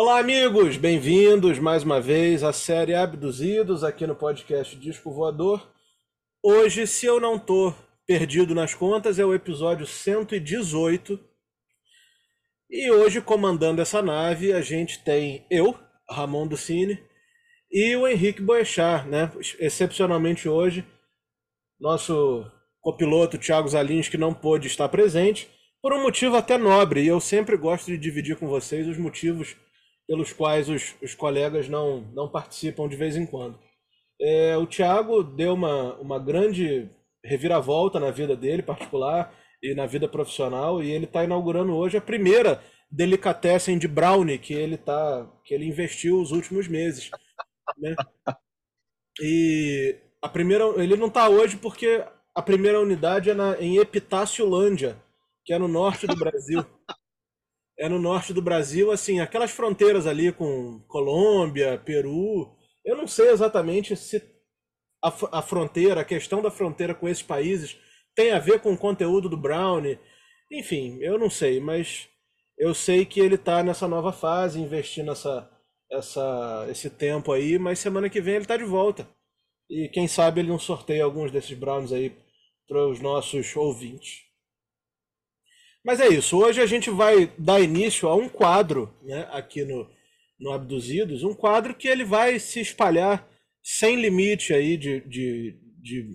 Olá, amigos! Bem-vindos mais uma vez à série Abduzidos aqui no podcast Disco Voador. Hoje, se eu não tô perdido nas contas, é o episódio 118. E hoje, comandando essa nave, a gente tem eu, Ramon Ducini, e o Henrique Boechat, né? Excepcionalmente hoje, nosso copiloto Thiago Zalins, que não pôde estar presente, por um motivo até nobre, e eu sempre gosto de dividir com vocês os motivos pelos quais os, os colegas não, não participam de vez em quando. É, o Thiago deu uma, uma grande reviravolta na vida dele particular e na vida profissional, e ele está inaugurando hoje a primeira delicatessen de brownie que ele tá que ele investiu os últimos meses, né? E a primeira ele não está hoje porque a primeira unidade é na, em Epitáciolândia, que é no norte do Brasil. É no norte do Brasil, assim, aquelas fronteiras ali com Colômbia, Peru. Eu não sei exatamente se a, a fronteira, a questão da fronteira com esses países tem a ver com o conteúdo do Brownie. Enfim, eu não sei, mas eu sei que ele está nessa nova fase, investindo essa, essa, esse tempo aí, mas semana que vem ele está de volta. E quem sabe ele não sorteia alguns desses brownies aí para os nossos ouvintes. Mas é isso. Hoje a gente vai dar início a um quadro né, aqui no, no Abduzidos, um quadro que ele vai se espalhar sem limite aí de, de, de,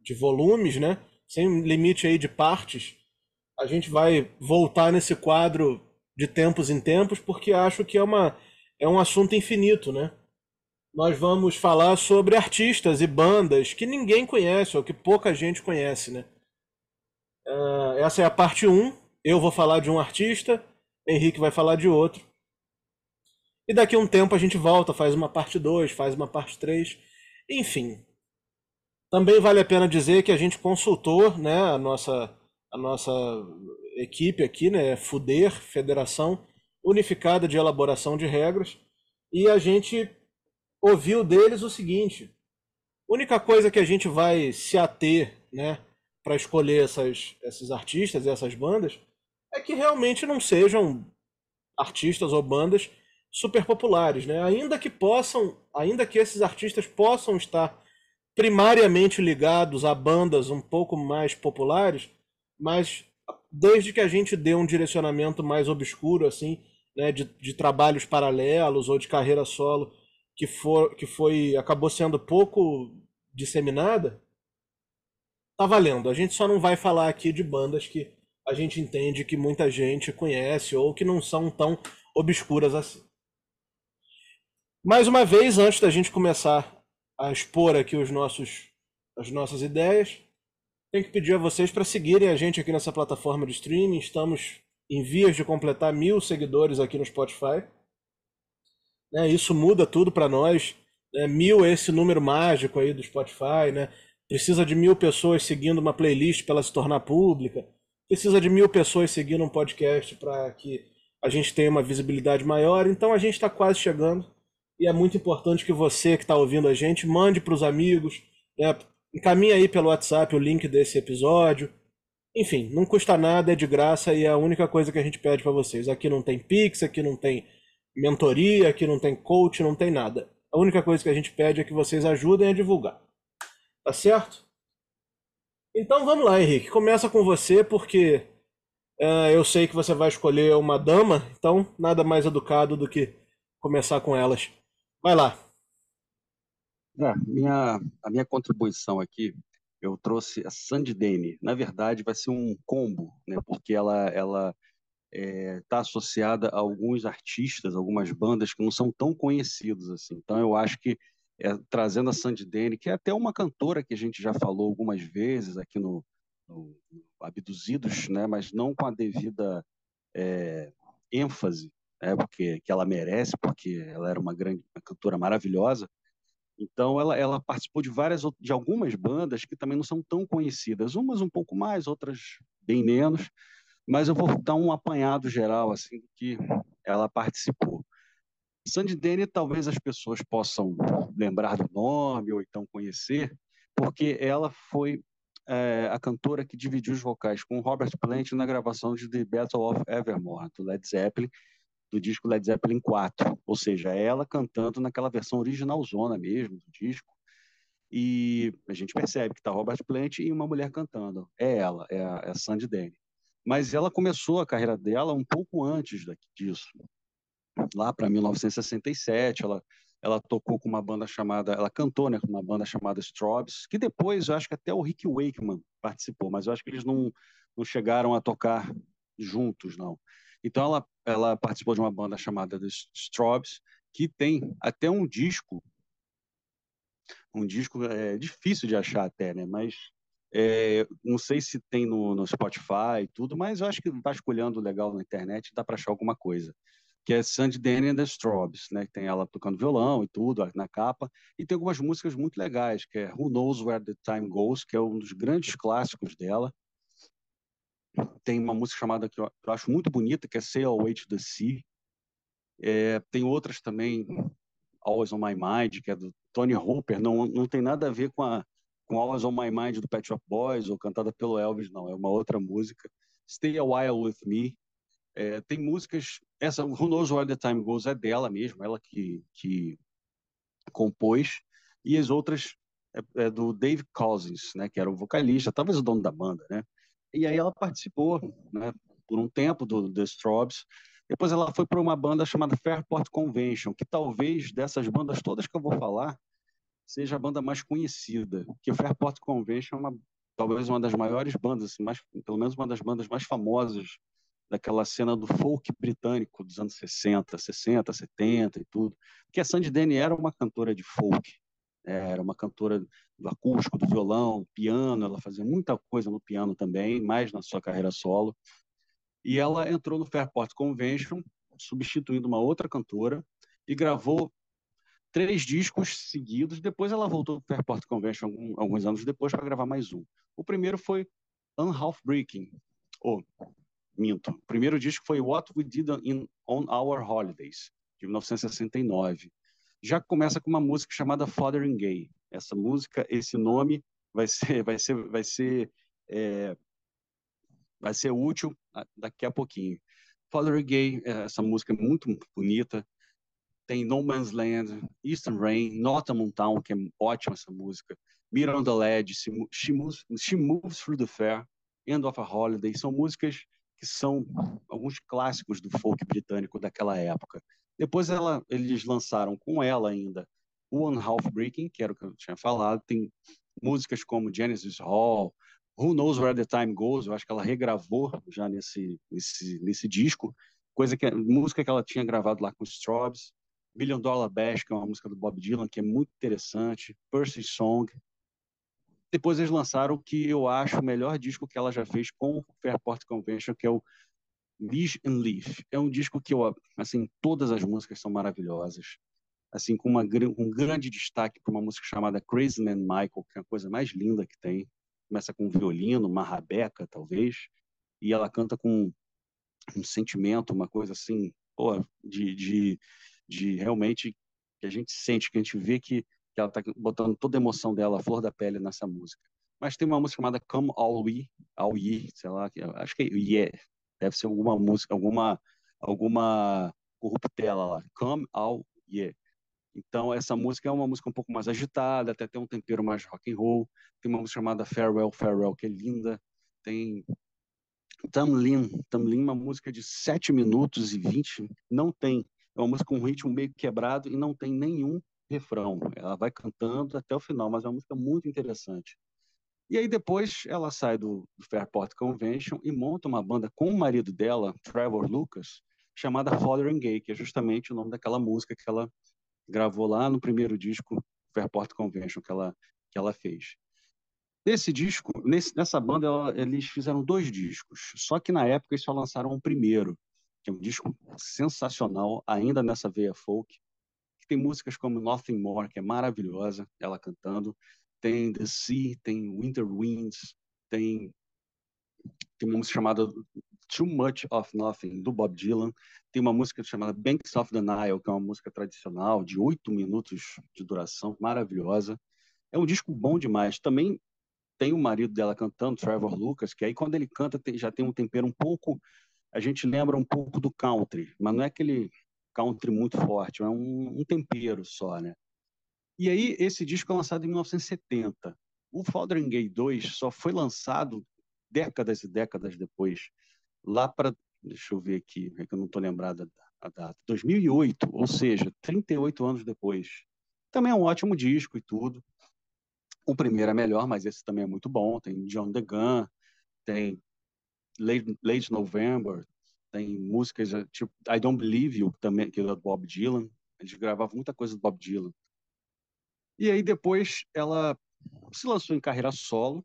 de volumes, né? sem limite aí de partes. A gente vai voltar nesse quadro de tempos em tempos, porque acho que é, uma, é um assunto infinito, né? nós vamos falar sobre artistas e bandas que ninguém conhece, ou que pouca gente conhece, né? Uh, essa é a parte 1. Eu vou falar de um artista, Henrique vai falar de outro. E daqui a um tempo a gente volta, faz uma parte 2, faz uma parte 3. Enfim. Também vale a pena dizer que a gente consultou né, a, nossa, a nossa equipe aqui, né, FUDER, Federação Unificada de Elaboração de Regras, e a gente ouviu deles o seguinte: única coisa que a gente vai se ater, né, para escolher essas, esses artistas e essas bandas é que realmente não sejam artistas ou bandas super populares, né? Ainda que possam, ainda que esses artistas possam estar primariamente ligados a bandas um pouco mais populares, mas desde que a gente dê um direcionamento mais obscuro assim, né, de, de trabalhos paralelos ou de carreira solo que, for, que foi acabou sendo pouco disseminada, tá valendo. A gente só não vai falar aqui de bandas que a gente entende que muita gente conhece ou que não são tão obscuras assim. Mais uma vez, antes da gente começar a expor aqui os nossos, as nossas ideias, tenho que pedir a vocês para seguirem a gente aqui nessa plataforma de streaming. Estamos em vias de completar mil seguidores aqui no Spotify. Né? Isso muda tudo para nós. Né? Mil é esse número mágico aí do Spotify, né? Precisa de mil pessoas seguindo uma playlist para ela se tornar pública. Precisa de mil pessoas seguindo um podcast para que a gente tenha uma visibilidade maior. Então a gente está quase chegando. E é muito importante que você que está ouvindo a gente mande para os amigos, né? encaminhe aí pelo WhatsApp o link desse episódio. Enfim, não custa nada, é de graça e é a única coisa que a gente pede para vocês. Aqui não tem Pix, aqui não tem mentoria, aqui não tem coach, não tem nada. A única coisa que a gente pede é que vocês ajudem a divulgar. Tá certo? Então vamos lá, Henrique. Começa com você, porque uh, eu sei que você vai escolher uma dama, então nada mais educado do que começar com elas. Vai lá. É, minha, a minha contribuição aqui, eu trouxe a Sandy Dane. Na verdade, vai ser um combo, né? Porque ela, ela está é, tá associada a alguns artistas, algumas bandas que não são tão conhecidos assim. Então eu acho que é, trazendo a Sandy Denny, que é até uma cantora que a gente já falou algumas vezes aqui no, no Abduzidos, né, mas não com a devida é, ênfase, né, porque que ela merece, porque ela era uma grande uma cantora maravilhosa. Então ela, ela participou de várias de algumas bandas que também não são tão conhecidas, umas um pouco mais, outras bem menos mas eu vou dar um apanhado geral assim do que ela participou. Sandy Denny talvez as pessoas possam lembrar do nome ou então conhecer, porque ela foi é, a cantora que dividiu os vocais com Robert Plant na gravação de The Battle of Evermore, do Led Zeppelin, do disco Led Zeppelin 4, ou seja, ela cantando naquela versão original zona mesmo do disco. E a gente percebe que está Robert Plant e uma mulher cantando. É ela, é a, é a Sandy Denny. Mas ela começou a carreira dela um pouco antes disso. Lá para 1967, ela, ela tocou com uma banda chamada, ela cantou né, com uma banda chamada Strobes, que depois eu acho que até o Rick Wakeman participou, mas eu acho que eles não, não chegaram a tocar juntos, não. Então ela, ela participou de uma banda chamada The Strobes, que tem até um disco, um disco é difícil de achar até, né? Mas é, não sei se tem no, no Spotify e tudo, mas eu acho que vasculhando legal na internet dá para achar alguma coisa. Que é Sandy Denny and the Strobes, né? Tem ela tocando violão e tudo na capa. E tem algumas músicas muito legais, que é Who Knows Where the Time Goes, que é um dos grandes clássicos dela tem uma música chamada que eu, acho muito bonita, que é Sail Away to the Sea. É, tem outras também, Always on My Mind, que é do Tony Hooper, não, não tem nada a ver com, a, com Always on My Mind do Pet Shop Boys ou cantada pelo Elvis, não, é uma outra música. Stay a While With Me. É, tem músicas, essa Who Knows Where the Time Goes é dela mesmo, ela que, que compôs, e as outras é, é do Dave Cousins, né, que era o vocalista, talvez o dono da banda, né? E aí ela participou, né, por um tempo do The Strobes. Depois ela foi para uma banda chamada Fairport Convention, que talvez dessas bandas todas que eu vou falar seja a banda mais conhecida, que o Fairport Convention é uma, talvez uma das maiores bandas, assim, mais, pelo menos uma das bandas mais famosas daquela cena do folk britânico dos anos 60, 60, 70 e tudo. Porque a Sandy Denny era uma cantora de folk, é, era uma cantora do acústico, do violão, piano, ela fazia muita coisa no piano também, mais na sua carreira solo. E ela entrou no Fairport Convention, substituindo uma outra cantora, e gravou três discos seguidos. Depois ela voltou para o Fairport Convention alguns anos depois para gravar mais um. O primeiro foi Unhalf Breaking, ou minto. O primeiro disco foi What We Did in, on Our Holidays, de 1969 já começa com uma música chamada Fathering Gay. Essa música, esse nome vai ser, vai ser, vai ser, é, vai ser útil daqui a pouquinho. Fathering Gay, é, essa música é muito bonita. Tem No Man's Land, Eastern Rain, Nottingham Town, que é ótima essa música. Meet on She Moves, She Moves Through the Fair, End of a Holiday. São músicas que são alguns clássicos do folk britânico daquela época. Depois ela, eles lançaram com ela ainda One Half Breaking, que era o que eu tinha falado. Tem músicas como Genesis Hall, Who Knows Where the Time Goes, eu acho que ela regravou já nesse, nesse, nesse disco, coisa que música que ela tinha gravado lá com Strobes. Million Dollar Bash, que é uma música do Bob Dylan, que é muito interessante. Percy Song. Depois eles lançaram o que eu acho o melhor disco que ela já fez com o Fairport Convention, que é o Leash and Leaf. É um disco que eu, assim, todas as músicas são maravilhosas. Assim, com uma, um grande destaque para uma música chamada Crazy Man Michael, que é a coisa mais linda que tem. Começa com um violino, uma rabeca, talvez, e ela canta com um sentimento, uma coisa assim, pô, de, de, de realmente que a gente sente, que a gente vê que, que ela está botando toda a emoção dela, a flor da pele nessa música. Mas tem uma música chamada Come All We, All Ye, sei lá, acho que é Yeah, Deve ser alguma música, alguma, alguma corruptela lá. Come All Yeah. Então, essa música é uma música um pouco mais agitada, até tem um tempero mais rock and roll. Tem uma música chamada Farewell, Farewell, que é linda. Tem Tamlin, Tamlin, uma música de 7 minutos e 20. Não tem. É uma música com um ritmo meio quebrado e não tem nenhum refrão. Ela vai cantando até o final, mas é uma música muito interessante. E aí depois ela sai do, do Fairport Convention e monta uma banda com o marido dela, Trevor Lucas, chamada Following Gay, que é justamente o nome daquela música que ela gravou lá no primeiro disco Fairport Convention que ela, que ela fez. Nesse disco, nesse, nessa banda, ela, eles fizeram dois discos, só que na época eles só lançaram o um primeiro, que é um disco sensacional, ainda nessa veia folk, que tem músicas como Nothing More, que é maravilhosa, ela cantando, tem The Sea, tem Winter Winds, tem, tem uma música chamada Too Much of Nothing, do Bob Dylan, tem uma música chamada Banks of the Nile, que é uma música tradicional, de oito minutos de duração, maravilhosa. É um disco bom demais. Também tem o marido dela cantando, Trevor Lucas, que aí quando ele canta já tem um tempero um pouco a gente lembra um pouco do country, mas não é aquele country muito forte, é um, um tempero só, né? E aí, esse disco é lançado em 1970. O Fotheringay 2 só foi lançado décadas e décadas depois, lá para, deixa eu ver aqui, é que eu não estou lembrado a data, 2008, ou seja, 38 anos depois. Também é um ótimo disco e tudo. O primeiro é melhor, mas esse também é muito bom. Tem John DeGan, tem Late, Late November, tem músicas eh, tipo I Don't Believe You, também, que é do Bob Dylan. Eles gravavam muita coisa do Bob Dylan. E aí depois ela se lançou em carreira solo,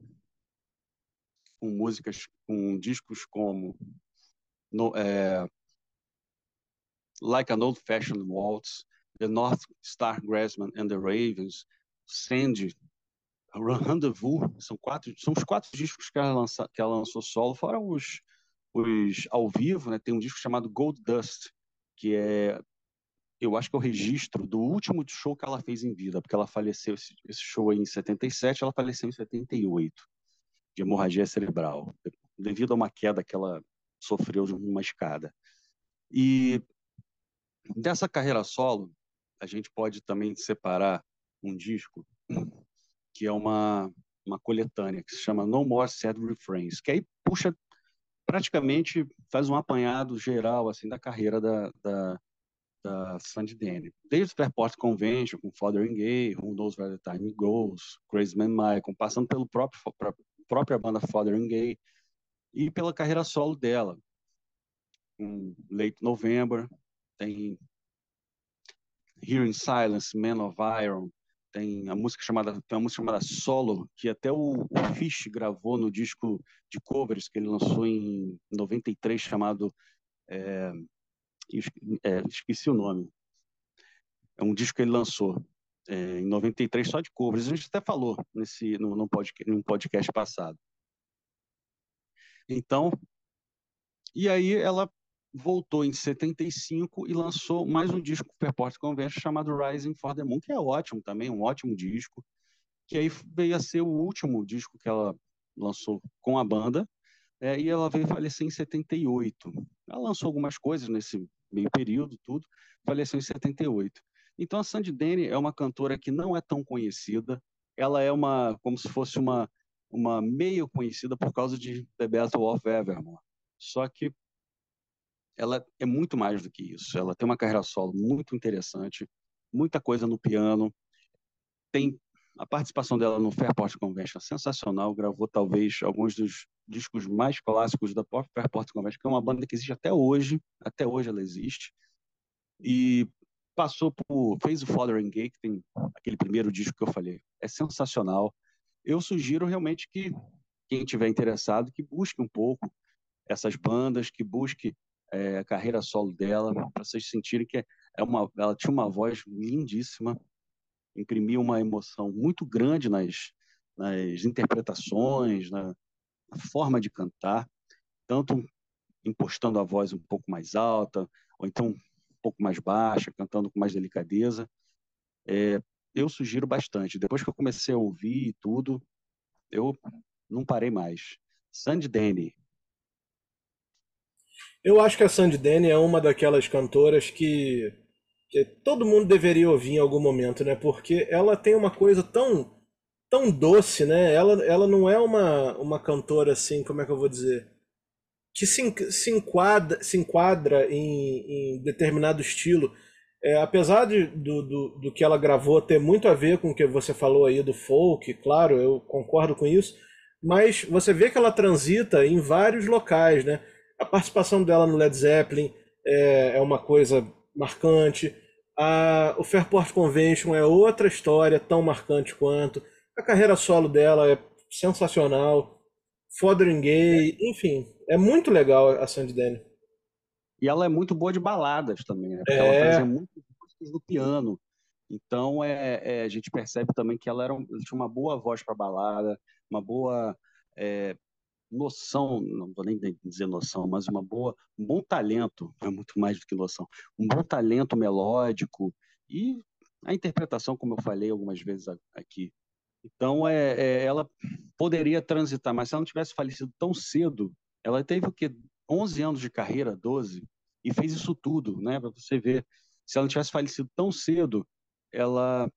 com músicas, com discos como no, é, Like an Old Fashioned Waltz, The North Star Grassman and the Ravens, Sandy, Rendezvous, são quatro, são os quatro discos que ela, lança, que ela lançou solo, fora os, os ao vivo, né? Tem um disco chamado Gold Dust, que é eu acho que é o registro do último show que ela fez em vida, porque ela faleceu esse, esse show em 77, ela faleceu em 78 de hemorragia cerebral, devido a uma queda que ela sofreu de uma escada. E dessa carreira solo, a gente pode também separar um disco que é uma, uma coletânea que se chama No More Sad Refrains, que aí puxa praticamente faz um apanhado geral assim da carreira da, da, da Sandy Denny. Desde o Fairport Convention, com Fotheringay, Who Knows Where the Time Goes, Crazy Man Michael, passando pelo próprio própria banda Fotheringay e pela carreira solo dela. Um Late November, tem Hearing Silence, Man of Iron, tem a música chamada tem uma música chamada Solo que até o, Fish gravou no disco de covers que ele lançou em 93 chamado é, é, esqueci o nome. É um disco que ele lançou é, em 93 só de covers. A gente até falou nesse no, no podcast, num podcast passado. Então e aí ela voltou em 75 e lançou mais um disco Fairport Convention chamado Rising for the Moon, que é ótimo também, um ótimo disco, que aí veio a ser o último disco que ela lançou com a banda, é, e ela veio falecer em 78. Ela lançou algumas coisas nesse meio período, tudo, faleceu em 78. Então a Sandy Denny é uma cantora que não é tão conhecida, ela é uma, como se fosse uma, uma meio conhecida por causa de The Battle of Evermore. Só que ela é muito mais do que isso. Ela tem uma carreira solo muito interessante, muita coisa no piano. Tem a participação dela no Fairport Convention sensacional. Gravou talvez alguns dos discos mais clássicos da Fairport Convention, que é uma banda que existe até hoje. Até hoje ela existe. E passou por fez o Following Gay, que tem aquele primeiro disco que eu falei. É sensacional. Eu sugiro realmente que quem tiver interessado que busque um pouco essas bandas, que busque é, a carreira solo dela, para vocês sentirem que é uma, ela tinha uma voz lindíssima, imprimia uma emoção muito grande nas, nas interpretações, na, na forma de cantar, tanto impostando a voz um pouco mais alta, ou então um pouco mais baixa, cantando com mais delicadeza. É, eu sugiro bastante. Depois que eu comecei a ouvir tudo, eu não parei mais. Sandy Denny, eu acho que a Sandy Denny é uma daquelas cantoras que, que todo mundo deveria ouvir em algum momento, né? Porque ela tem uma coisa tão tão doce, né? Ela, ela não é uma, uma cantora assim, como é que eu vou dizer? Que se, se, enquadra, se enquadra em, em determinado estilo. É, apesar de, do, do, do que ela gravou ter muito a ver com o que você falou aí do folk, claro, eu concordo com isso, mas você vê que ela transita em vários locais, né? A participação dela no Led Zeppelin é, é uma coisa marcante. A, o Fairport Convention é outra história tão marcante quanto. A carreira solo dela é sensacional. Fotheringay, enfim, é muito legal a Sandy Denny. E ela é muito boa de baladas também, né? Porque é... ela fazia muitas músicas no piano. Então é, é, a gente percebe também que ela era, tinha uma boa voz para balada, uma boa é, noção, não vou nem dizer noção, mas uma boa, um bom talento, é muito mais do que noção, um bom talento melódico e a interpretação, como eu falei algumas vezes aqui. Então, é, é ela poderia transitar, mas se ela não tivesse falecido tão cedo, ela teve o quê? 11 anos de carreira, 12, e fez isso tudo, né? Para você ver, se ela não tivesse falecido tão cedo, ela.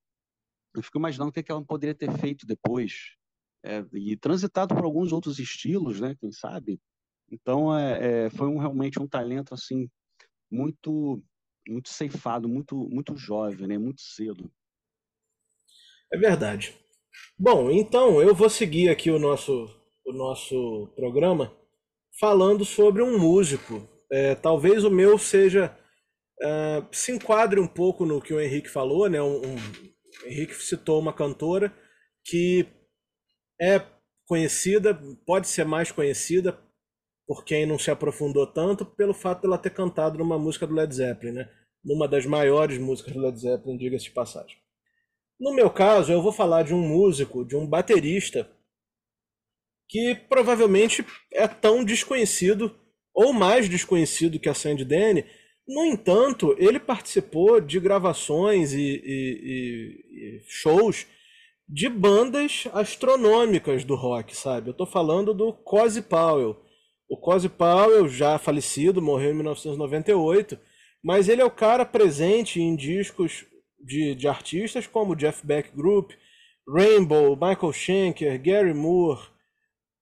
Eu fico imaginando o que, é que ela poderia ter feito depois. É, e transitado por alguns outros estilos, né? Quem sabe? Então, é, é, foi um, realmente um talento assim muito muito ceifado, muito muito jovem, né? Muito cedo. É verdade. Bom, então eu vou seguir aqui o nosso o nosso programa falando sobre um músico. É, talvez o meu seja uh, se enquadre um pouco no que o Henrique falou, né? Um, um, o Henrique citou uma cantora que é conhecida, pode ser mais conhecida por quem não se aprofundou tanto, pelo fato dela ter cantado numa música do Led Zeppelin, né? Numa das maiores músicas do Led Zeppelin, diga-se de passagem. No meu caso, eu vou falar de um músico, de um baterista, que provavelmente é tão desconhecido, ou mais desconhecido que a Sandy Denny. No entanto, ele participou de gravações e, e, e shows de bandas astronômicas do rock, sabe? Eu tô falando do Cozy Powell. O Cozy Powell, já falecido, morreu em 1998, mas ele é o cara presente em discos de, de artistas como Jeff Beck Group, Rainbow, Michael Schenker, Gary Moore,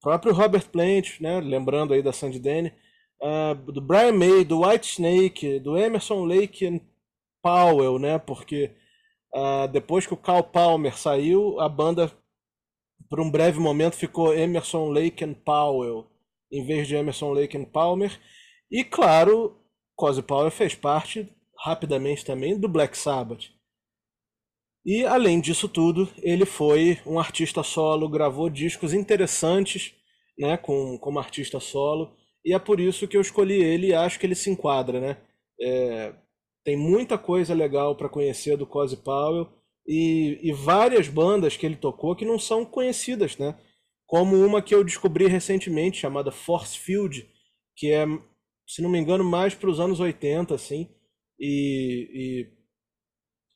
próprio Robert Plant, né, lembrando aí da Sandy Denny, uh, do Brian May, do White Snake, do Emerson Lake and Powell, né, porque uh, depois que o Carl Palmer saiu, a banda por um breve momento ficou Emerson Lake and Powell em vez de Emerson Lake and Palmer. E claro, Cozy Powell fez parte rapidamente também do Black Sabbath. E além disso tudo, ele foi um artista solo, gravou discos interessantes, né, com como artista solo, e é por isso que eu escolhi ele e acho que ele se enquadra, né? É, tem muita coisa legal para conhecer do Cozy Powell e, e várias bandas que ele tocou que não são conhecidas, né? como uma que eu descobri recentemente, chamada Force Field, que é, se não me engano, mais para os anos 80, assim, e, e,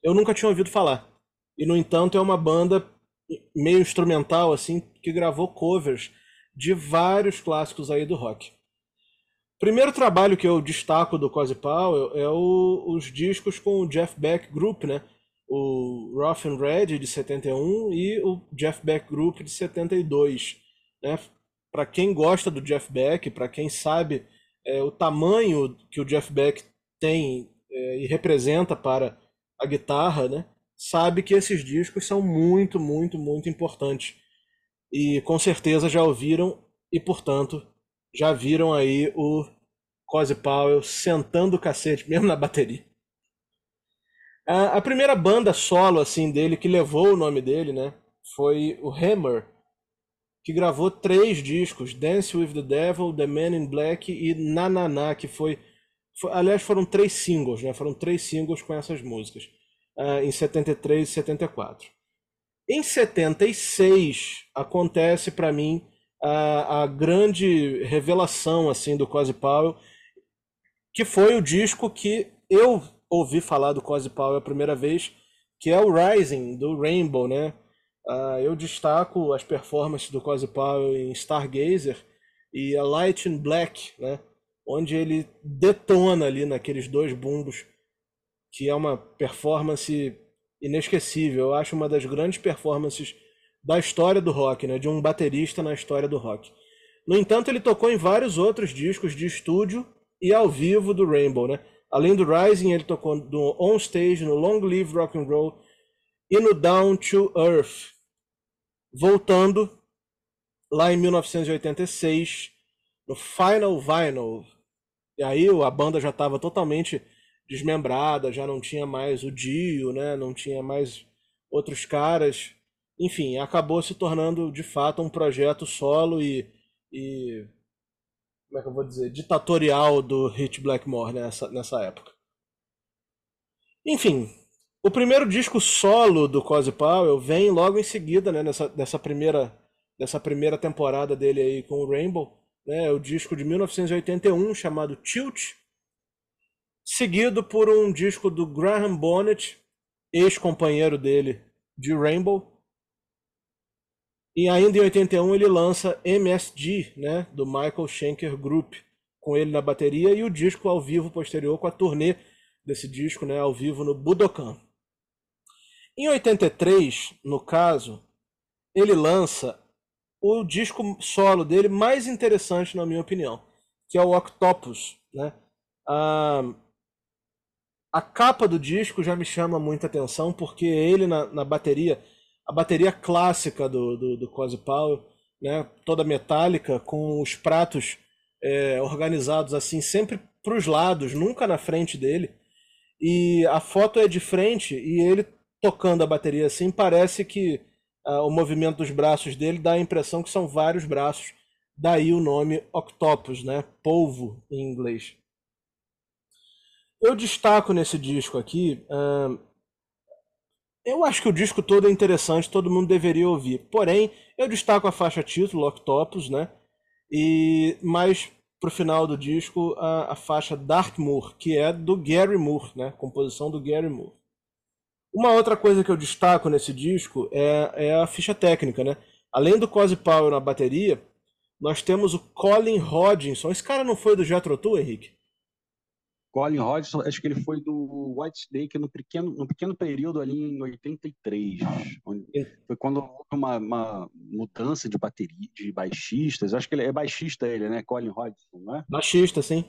eu nunca tinha ouvido falar. E, no entanto, é uma banda meio instrumental, assim, que gravou covers de vários clássicos aí do rock. Primeiro trabalho que eu destaco do Cozy Powell é o, os discos com o Jeff Beck Group, né? o Rough and Red de 71 e o Jeff Beck Group de 72. Né? Para quem gosta do Jeff Beck, para quem sabe é, o tamanho que o Jeff Beck tem é, e representa para a guitarra, né? sabe que esses discos são muito, muito, muito importantes. E com certeza já ouviram e, portanto, já viram aí o Cozy Powell sentando o cacete mesmo na bateria. A, primeira banda solo assim dele que levou o nome dele, né, foi o Hammer, que gravou três discos, Dance with the Devil, The Man in Black e Na Na Na, que foi, foi aliás foram três singles, né, foram três singles com essas músicas, uh, em 73 e 74. Em 76 acontece para mim a, a grande revelação assim do Cozy Powell, que foi o disco que eu ouvi falar do Cozy Powell a primeira vez, que é o Rising, do Rainbow, né? Uh, eu destaco as performances do Cozy Powell em Stargazer e a Light in Black, né? Onde ele detona ali naqueles dois bumbos, que é uma performance inesquecível. Eu acho uma das grandes performances da história do rock, né? De um baterista na história do rock. No entanto, ele tocou em vários outros discos de estúdio e ao vivo do Rainbow, né? Além do Rising, ele tocou no On Stage, no Long Live Rock and Roll e no Down to Earth. Voltando lá em 1986, no Final Vinyl. E aí a banda já estava totalmente desmembrada, já não tinha mais o Dio, né? não tinha mais outros caras. Enfim, acabou se tornando de fato um projeto solo e, e como é que eu vou dizer, ditatorial do Hit Blackmore nessa, nessa época. Enfim, o primeiro disco solo do Cozy Powell vem logo em seguida, né, nessa, nessa, primeira, nessa primeira temporada dele aí com o Rainbow, né, o disco de 1981 chamado Tilt, seguido por um disco do Graham Bonnet, ex-companheiro dele de Rainbow, e ainda em 81 ele lança MSG, né, do Michael Schenker Group, com ele na bateria e o disco ao vivo posterior com a turnê desse disco, né, ao vivo no Budokan. Em 83, no caso, ele lança o disco solo dele mais interessante, na minha opinião, que é o Octopus. Né? A, a capa do disco já me chama muita atenção, porque ele na, na bateria, a bateria clássica do, do, do Cozy Powell, né, toda metálica, com os pratos é, organizados assim, sempre para os lados, nunca na frente dele. E a foto é de frente e ele tocando a bateria assim, parece que uh, o movimento dos braços dele dá a impressão que são vários braços. Daí o nome Octopus, né? Polvo em inglês. Eu destaco nesse disco aqui. Uh, eu acho que o disco todo é interessante, todo mundo deveria ouvir. Porém, eu destaco a faixa título, Octopus, né? E mais pro final do disco a, a faixa Dark Moor, que é do Gary Moore, né? Composição do Gary Moore. Uma outra coisa que eu destaco nesse disco é, é a ficha técnica, né? Além do Cozy Powell na bateria, nós temos o Colin Hodgson. Esse cara não foi do Jethro Tull, Henrique? Colin Hodgson, acho que ele foi do White Snake no pequeno, no pequeno período ali em 83. Foi quando houve uma, uma, mudança de bateria, de baixistas. Acho que ele é baixista ele, né? Colin Hodgson, né? Baixista, sim.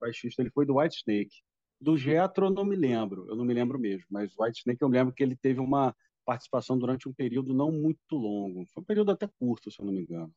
Baixista, ele foi do White Snake. Do Jetro eu não me lembro, eu não me lembro mesmo, mas o White Snake eu me lembro que ele teve uma participação durante um período não muito longo. Foi um período até curto, se eu não me engano.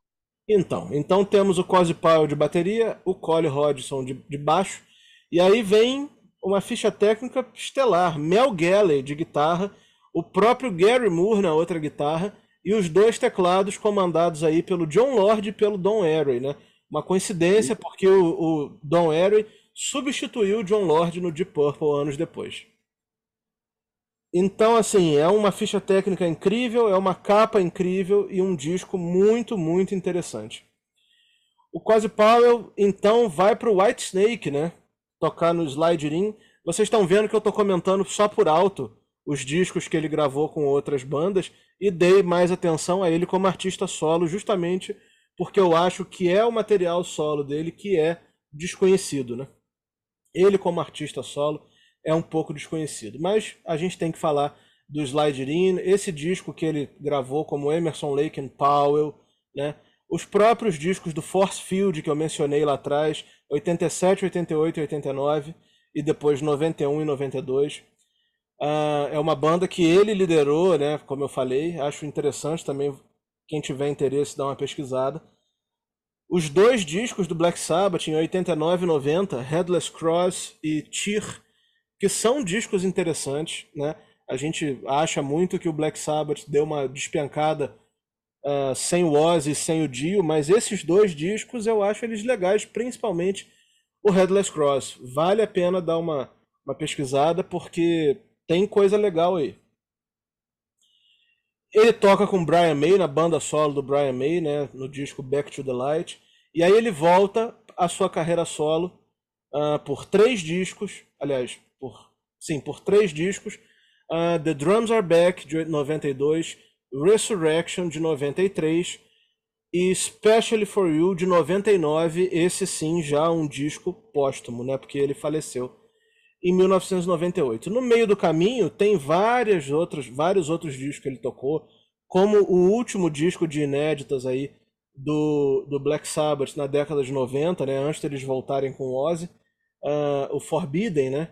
Então, então temos o Cozy Powell de bateria, o Colin Hodgson de, de baixo, e aí vem uma ficha técnica estelar, Mel Galley de guitarra, o próprio Gary Moore na outra guitarra e os dois teclados comandados aí pelo John Lord e pelo Don Airey, né? Uma coincidência porque o, o Don Airey substituiu o John Lord no Deep Purple anos depois. Então, assim, é uma ficha técnica incrível, é uma capa incrível e um disco muito, muito interessante. O Quasi Powell, então, vai para o White Snake, né? Tocar no Slide In. Vocês estão vendo que eu estou comentando só por alto os discos que ele gravou com outras bandas e dei mais atenção a ele como artista solo, justamente porque eu acho que é o material solo dele que é desconhecido, né? Ele, como artista solo, é um pouco desconhecido. Mas a gente tem que falar do Slide In, esse disco que ele gravou como Emerson Lake and Powell, né? Os próprios discos do Force Field que eu mencionei lá atrás, 87, 88 e 89, e depois 91 e 92. Uh, ah, é uma banda que ele liderou, né? Como eu falei, acho interessante também quem tiver interesse dar uma pesquisada. Os dois discos do Black Sabbath, em 89 e 90, Headless Cross e Tear, que são discos interessantes, né? A gente acha muito que o Black Sabbath deu uma despencada uh, sem o Ozzy e sem o Dio, mas esses dois discos eu acho eles legais, principalmente o Headless Cross. Vale a pena dar uma, uma pesquisada, porque tem coisa legal aí. Ele toca com Brian May na banda solo do Brian May, né, no disco Back to the Light. E aí ele volta à sua carreira solo uh, por três discos, aliás, por sim, por três discos. Uh, the Drums Are Back de 92, Resurrection de 93 e Especially for You de 99. Esse sim já um disco póstumo, né? Porque ele faleceu em 1998. No meio do caminho tem várias outras, vários outros discos que ele tocou, como o último disco de inéditas aí do, do Black Sabbath na década de 90, né, antes deles voltarem com o Ozzy, uh, o Forbidden, né?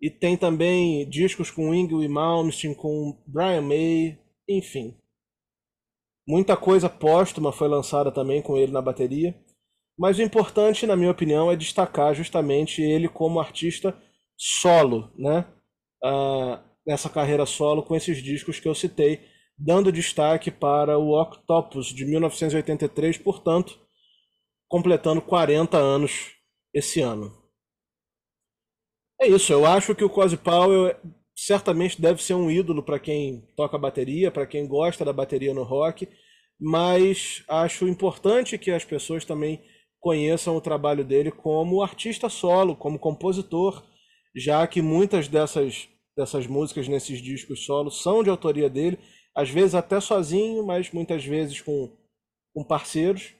E tem também discos com Ingrid Malmsteen, com Brian May, enfim. Muita coisa póstuma foi lançada também com ele na bateria. Mas o importante, na minha opinião, é destacar justamente ele como artista solo, né? Uh, nessa carreira solo com esses discos que eu citei, dando destaque para o Octopus de 1983, portanto, completando 40 anos esse ano. É isso, eu acho que o Cozy Powell certamente deve ser um ídolo para quem toca bateria, para quem gosta da bateria no rock, mas acho importante que as pessoas também conheçam o trabalho dele como artista solo, como compositor já que muitas dessas, dessas músicas nesses discos solos são de autoria dele, às vezes até sozinho, mas muitas vezes com, com parceiros.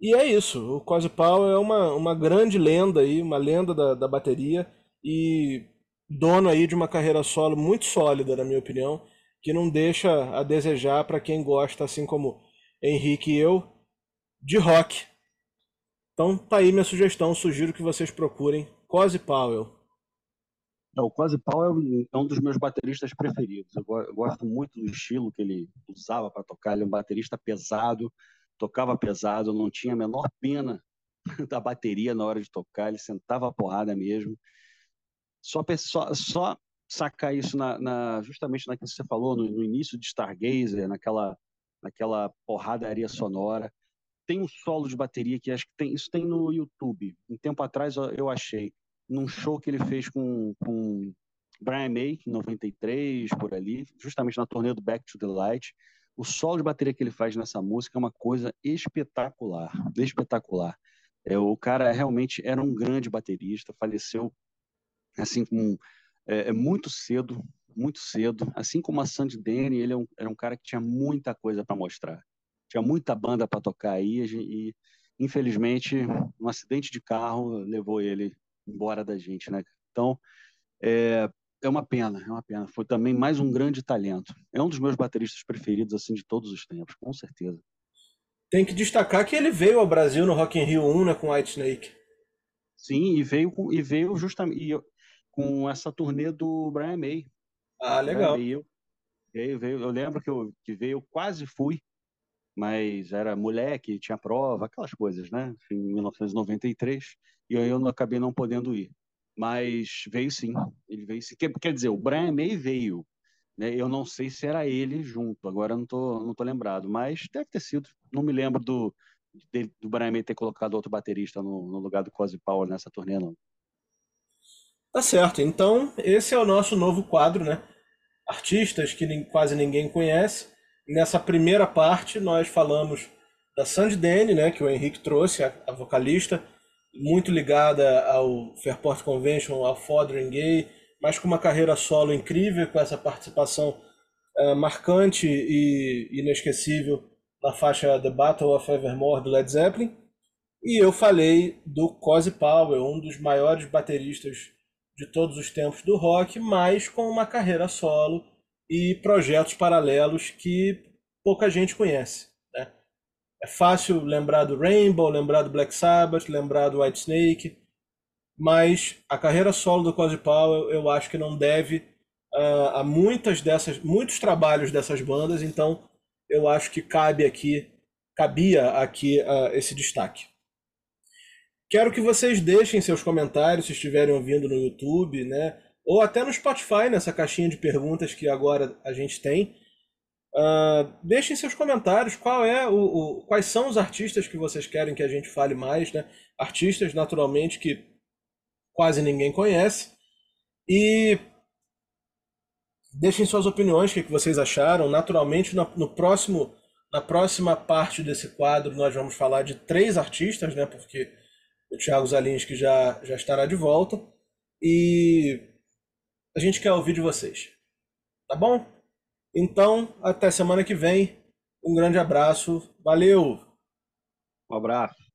E é isso, o Cozy Powell é uma, uma grande lenda aí, uma lenda da, da bateria e dono aí de uma carreira solo muito sólida, na minha opinião, que não deixa a desejar para quem gosta, assim como Henrique e eu, de rock. Então tá aí minha sugestão, sugiro que vocês procurem Cozy Powell. É, o Powell é um dos meus bateristas preferidos. Eu gosto muito do estilo que ele usava para tocar. Ele é um baterista pesado, tocava pesado, não tinha a menor pena da bateria na hora de tocar, ele sentava a porrada mesmo. Só, só, só sacar isso na, na, justamente naquilo que você falou, no, no, início de Stargazer, naquela, naquela porradaria sonora. Tem um solo de bateria que acho que tem, isso tem no YouTube. Um tempo atrás eu achei, num show que ele fez com, com Brian May, em 93, por ali, justamente na turnê do Back to the Light. O solo de bateria que ele faz nessa música é uma coisa espetacular, espetacular. É, o cara realmente era um grande baterista, faleceu assim com é, é muito cedo, muito cedo. Assim como a Sandy Denny, ele é um, era um cara que tinha muita coisa para mostrar, tinha muita banda para tocar aí e infelizmente um acidente de carro levou ele embora da gente, né? Então é, é uma pena, é uma pena. Foi também mais um grande talento. É um dos meus bateristas preferidos assim de todos os tempos, com certeza. Tem que destacar que ele veio ao Brasil no Rock in Rio 1, né, com White Snake. Sim, e veio com, e veio justamente e, com essa turnê do Brian May. Ah, legal. Veio, veio, veio, eu lembro que eu que veio, eu quase fui, mas era moleque, tinha prova, aquelas coisas, né? Em 1993, e aí eu não acabei não podendo ir mas veio sim. Ele veio sim. Quer, quer dizer, o Brian May veio. Né? Eu não sei se era ele junto, agora não tô, não tô lembrado, mas deve ter sido. Não me lembro do, do Brian May ter colocado outro baterista no, no lugar do Cozy Power nessa turnê, não. Tá certo. Então, esse é o nosso novo quadro, né? Artistas que quase ninguém conhece. Nessa primeira parte, nós falamos da Sandy Denny, né? Que o Henrique trouxe, a, a vocalista muito ligada ao Fairport Convention, ao Fothering Gay, mas com uma carreira solo incrível, com essa participação uh, marcante e inesquecível na faixa The Battle of Evermore do Led Zeppelin. E eu falei do Cozy Powell, um dos maiores bateristas de todos os tempos do rock, mas com uma carreira solo e projetos paralelos que pouca gente conhece. É fácil lembrar do Rainbow, lembrar do Black Sabbath, lembrar do White Snake, mas a carreira solo do Cozy Powell eu acho que não deve uh, a muitas dessas, muitos trabalhos dessas bandas, então eu acho que cabe aqui, cabia aqui uh, esse destaque. Quero que vocês deixem seus comentários se estiverem ouvindo no YouTube, né? Ou até no Spotify, nessa caixinha de perguntas que agora a gente tem. Uh, deixem seus comentários qual é o, o, quais são os artistas que vocês querem que a gente fale mais, né? Artistas, naturalmente, que quase ninguém conhece. E deixem suas opiniões, o que vocês acharam. Naturalmente, no próximo, na próxima parte desse quadro, nós vamos falar de três artistas, né? Porque o Thiago Zalinski já, já estará de volta. E a gente quer ouvir de vocês. Tá bom? Então, até semana que vem. Um grande abraço. Valeu! Um abraço.